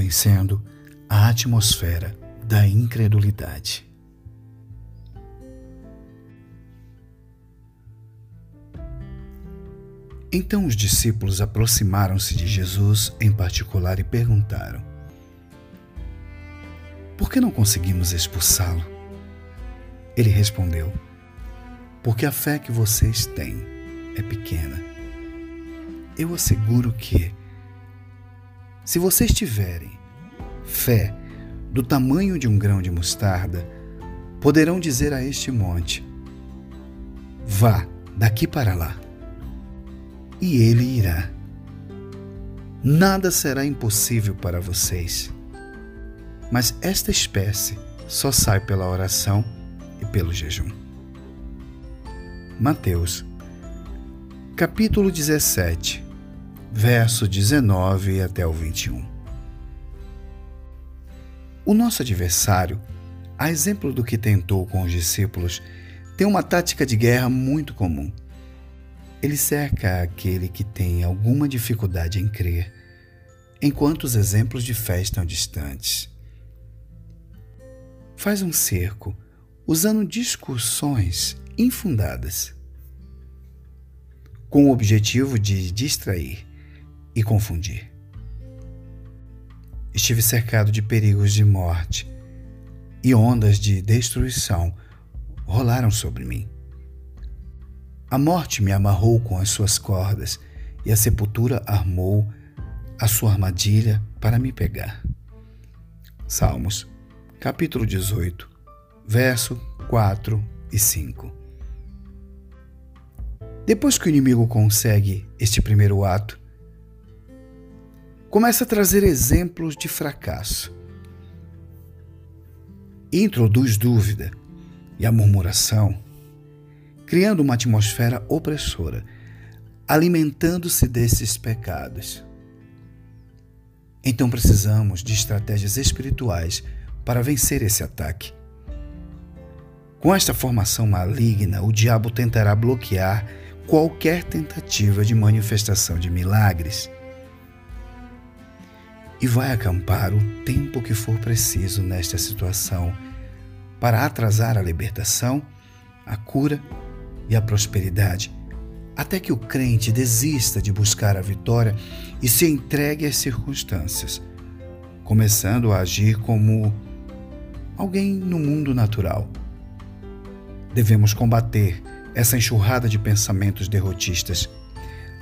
vencendo a atmosfera da incredulidade. Então os discípulos aproximaram-se de Jesus em particular e perguntaram: Por que não conseguimos expulsá-lo? Ele respondeu: Porque a fé que vocês têm é pequena. Eu asseguro que, se vocês tiverem fé do tamanho de um grão de mostarda, poderão dizer a este monte: Vá daqui para lá e ele irá. Nada será impossível para vocês. Mas esta espécie só sai pela oração e pelo jejum. Mateus, capítulo 17, verso 19 até o 21. O nosso adversário, a exemplo do que tentou com os discípulos, tem uma tática de guerra muito comum ele cerca aquele que tem alguma dificuldade em crer, enquanto os exemplos de fé estão distantes. Faz um cerco usando discussões infundadas, com o objetivo de distrair e confundir. Estive cercado de perigos de morte e ondas de destruição rolaram sobre mim. A morte me amarrou com as suas cordas e a sepultura armou a sua armadilha para me pegar. Salmos, capítulo 18, verso 4 e 5. Depois que o inimigo consegue este primeiro ato, começa a trazer exemplos de fracasso. Introduz dúvida e a murmuração criando uma atmosfera opressora, alimentando-se desses pecados. Então precisamos de estratégias espirituais para vencer esse ataque. Com esta formação maligna, o diabo tentará bloquear qualquer tentativa de manifestação de milagres e vai acampar o tempo que for preciso nesta situação para atrasar a libertação, a cura e a prosperidade, até que o crente desista de buscar a vitória e se entregue às circunstâncias, começando a agir como alguém no mundo natural. Devemos combater essa enxurrada de pensamentos derrotistas,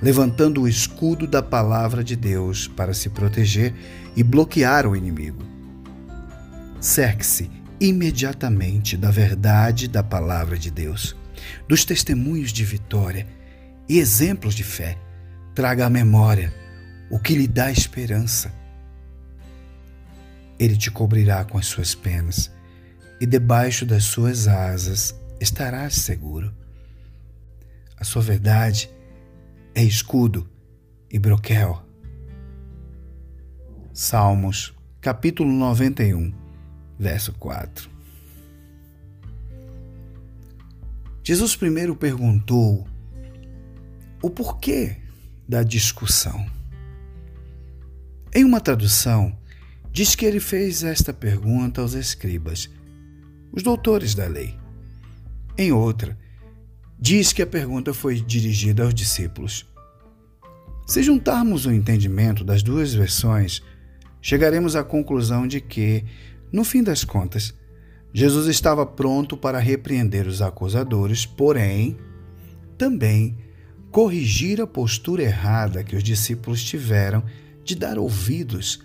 levantando o escudo da palavra de Deus para se proteger e bloquear o inimigo. Cerque-se imediatamente da verdade da palavra de Deus dos testemunhos de vitória e exemplos de fé. Traga à memória o que lhe dá esperança. Ele te cobrirá com as suas penas e debaixo das suas asas estarás seguro. A sua verdade é escudo e broquel. Salmos, capítulo 91, verso 4. Jesus primeiro perguntou o porquê da discussão. Em uma tradução, diz que ele fez esta pergunta aos escribas, os doutores da lei. Em outra, diz que a pergunta foi dirigida aos discípulos. Se juntarmos o entendimento das duas versões, chegaremos à conclusão de que, no fim das contas, Jesus estava pronto para repreender os acusadores, porém, também corrigir a postura errada que os discípulos tiveram de dar ouvidos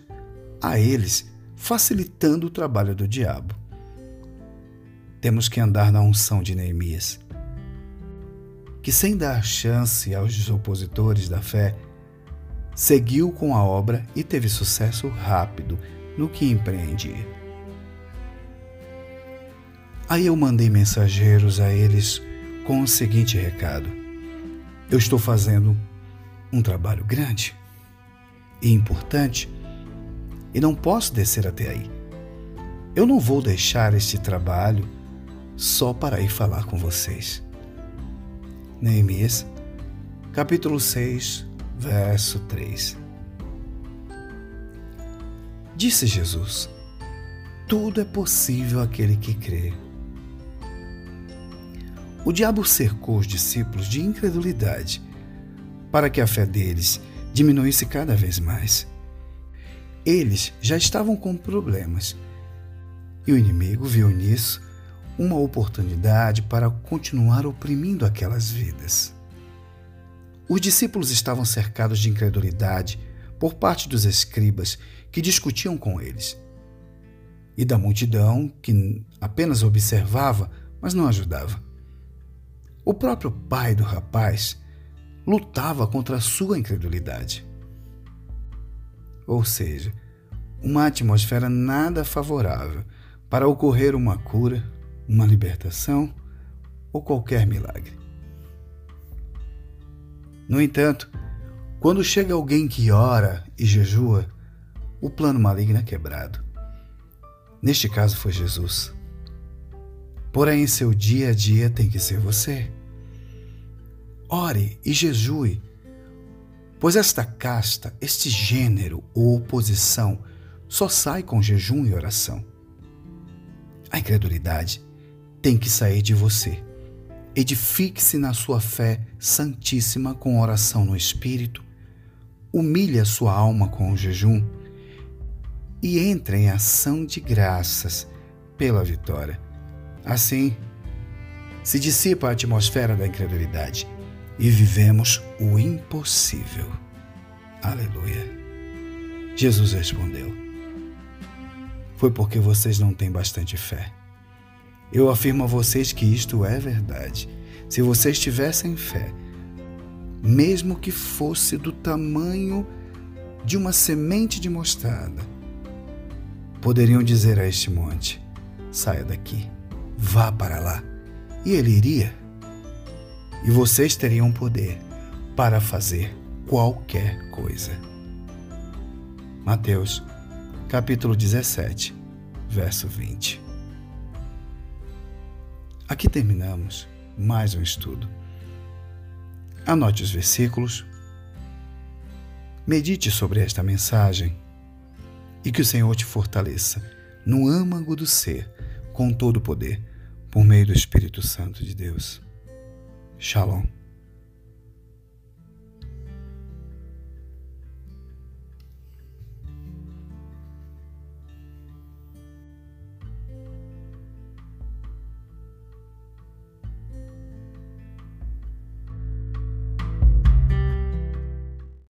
a eles, facilitando o trabalho do diabo. Temos que andar na unção de Neemias, que, sem dar chance aos opositores da fé, seguiu com a obra e teve sucesso rápido no que empreendia. Aí eu mandei mensageiros a eles com o seguinte recado: Eu estou fazendo um trabalho grande e importante e não posso descer até aí. Eu não vou deixar este trabalho só para ir falar com vocês. Neemias, capítulo 6, verso 3. Disse Jesus: Tudo é possível àquele que crê. O diabo cercou os discípulos de incredulidade para que a fé deles diminuísse cada vez mais. Eles já estavam com problemas e o inimigo viu nisso uma oportunidade para continuar oprimindo aquelas vidas. Os discípulos estavam cercados de incredulidade por parte dos escribas que discutiam com eles, e da multidão que apenas observava, mas não ajudava. O próprio pai do rapaz lutava contra a sua incredulidade. Ou seja, uma atmosfera nada favorável para ocorrer uma cura, uma libertação ou qualquer milagre. No entanto, quando chega alguém que ora e jejua, o plano maligno é quebrado. Neste caso foi Jesus. Porém, seu dia a dia tem que ser você. Ore e jejue, pois esta casta, este gênero ou oposição só sai com jejum e oração. A incredulidade tem que sair de você. Edifique-se na sua fé santíssima com oração no Espírito, humilhe a sua alma com o jejum e entre em ação de graças pela vitória. Assim, se dissipa a atmosfera da incredulidade e vivemos o impossível. Aleluia. Jesus respondeu: Foi porque vocês não têm bastante fé. Eu afirmo a vocês que isto é verdade. Se vocês tivessem fé, mesmo que fosse do tamanho de uma semente de mostarda, poderiam dizer a este monte: saia daqui, vá para lá, e ele iria e vocês teriam poder para fazer qualquer coisa. Mateus, capítulo 17, verso 20. Aqui terminamos mais um estudo. Anote os versículos, medite sobre esta mensagem e que o Senhor te fortaleça no âmago do ser, com todo o poder, por meio do Espírito Santo de Deus. Shalom.